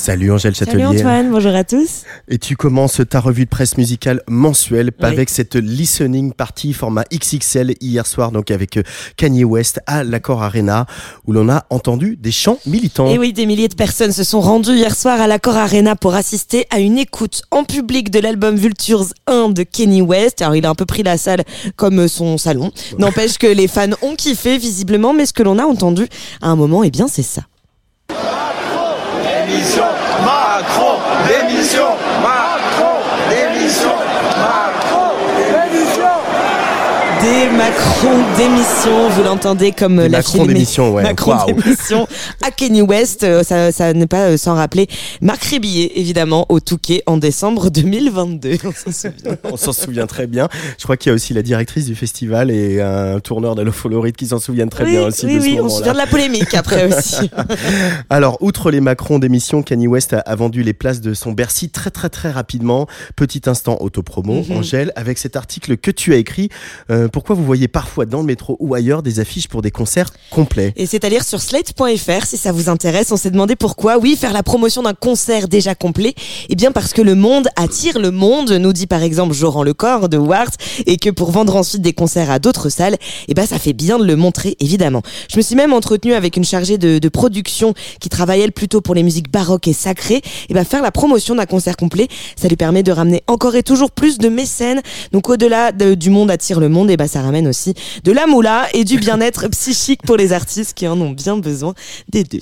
Salut Angèle Châtelier. Salut Antoine, bonjour à tous. Et tu commences ta revue de presse musicale mensuelle avec cette listening party format XXL hier soir, donc avec euh, Kanye West à l'Accord Arena, où l'on a entendu des chants militants. Et oui, des milliers de personnes se sont rendues hier soir à l'Accord Arena pour assister à une écoute en public de l'album Vultures 1 de Kanye West. Alors il a un peu pris la salle comme son salon. N'empêche que les fans ont kiffé visiblement, mais ce que l'on a entendu à un moment, eh bien c'est ça. Macron, démission, Macron, démission. Des Macron d'émission, vous l'entendez comme Des la Macron d'émission, ouais. Macron d'émission à Kanye West, euh, ça, ça n'est pas euh, sans rappeler Marc Rébillet, évidemment, au Touquet en décembre 2022. On s'en souvient. On s'en souvient très bien. Je crois qu'il y a aussi la directrice du festival et un tourneur Follorit qui s'en souviennent très oui, bien aussi oui, de ce oui, on se souvient de la polémique après aussi. Alors, outre les Macron d'émission, Kanye West a, a vendu les places de son Bercy très très très rapidement. Petit instant autopromo, Mhm. Angèle, avec cet article que tu as écrit. Euh, pourquoi vous voyez parfois dans le métro ou ailleurs des affiches pour des concerts complets Et c'est à lire sur slate.fr si ça vous intéresse. On s'est demandé pourquoi. Oui, faire la promotion d'un concert déjà complet. Eh bien, parce que le monde attire le monde, nous dit par exemple Joran Lecor de Wart, et que pour vendre ensuite des concerts à d'autres salles, eh ben, ça fait bien de le montrer, évidemment. Je me suis même entretenue avec une chargée de, production qui travaille elle plutôt pour les musiques baroques et sacrées. Et ben, faire la promotion d'un concert complet, ça lui permet de ramener encore et toujours plus de mécènes. Donc, au-delà de- du monde attire le monde, et ben, ça ramène aussi de la moula et du bien-être psychique pour les artistes qui en ont bien besoin des deux.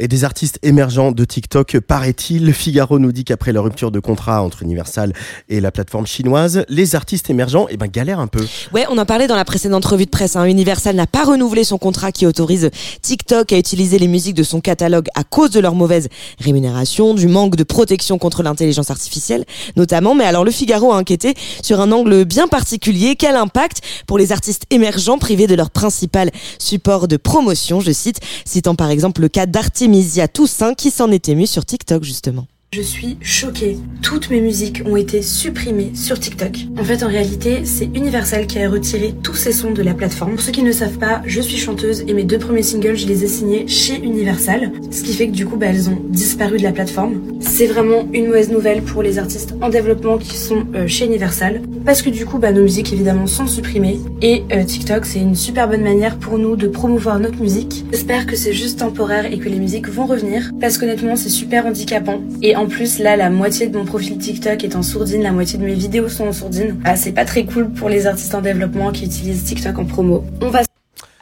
Et des artistes émergents de TikTok, paraît-il. Le Figaro nous dit qu'après la rupture de contrat entre Universal et la plateforme chinoise, les artistes émergents eh ben, galèrent un peu. Ouais, on en parlait dans la précédente revue de presse. Hein. Universal n'a pas renouvelé son contrat qui autorise TikTok à utiliser les musiques de son catalogue à cause de leur mauvaise rémunération, du manque de protection contre l'intelligence artificielle notamment. Mais alors le Figaro a inquiété sur un angle bien particulier. Quel impact pour les artistes émergents privés de leur principal support de promotion, je cite, citant par exemple le cas d'Artemisia Toussaint qui s'en est ému sur TikTok justement. Je suis choquée. Toutes mes musiques ont été supprimées sur TikTok. En fait, en réalité, c'est Universal qui a retiré tous ces sons de la plateforme. Pour ceux qui ne savent pas, je suis chanteuse et mes deux premiers singles, je les ai signés chez Universal. Ce qui fait que du coup, bah, elles ont disparu de la plateforme. C'est vraiment une mauvaise nouvelle pour les artistes en développement qui sont euh, chez Universal. Parce que du coup, bah, nos musiques évidemment sont supprimées. Et euh, TikTok, c'est une super bonne manière pour nous de promouvoir notre musique. J'espère que c'est juste temporaire et que les musiques vont revenir. Parce qu'honnêtement, c'est super handicapant. Et en plus, là, la moitié de mon profil TikTok est en sourdine, la moitié de mes vidéos sont en sourdine. Ah, c'est pas très cool pour les artistes en développement qui utilisent TikTok en promo. On va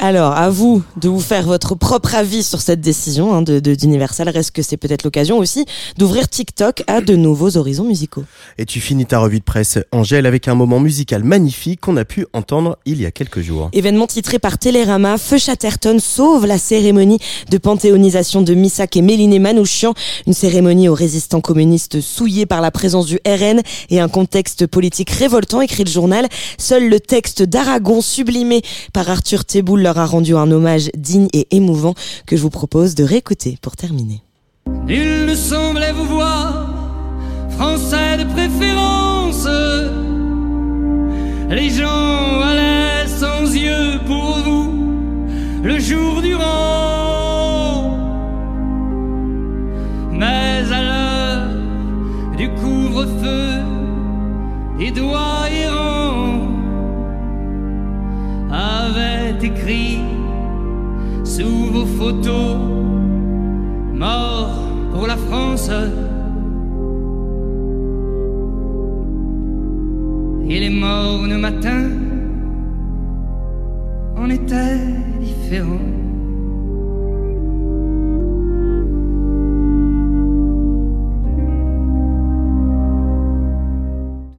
Alors, à vous de vous faire votre propre avis sur cette décision hein, de de- d'Universal. Reste que c'est peut-être l'occasion aussi d'ouvrir TikTok à de nouveaux horizons musicaux? Et tu finis ta revue de presse, Angèle, avec un moment musical magnifique qu'on a pu entendre il y a quelques jours. Événement titré par Télérama, Feu Chatterton sauve la cérémonie de panthéonisation de Missak et Méliné Manouchian, une cérémonie aux résistants communistes souillés par la présence du RN et un contexte politique révoltant, écrit le journal. Seul le texte d'Aragon sublimé par Arthur Teboul leur a rendu un hommage digne et émouvant que je vous propose de réécouter pour terminer. Il ne semblait vous voir, français de préférence. Les gens allaient sans yeux pour vous, le jour durant. Mais à l'heure du couvre-feu, les doigts écrit sous vos photos mort pour la France. Et les morts le matin en étaient différents.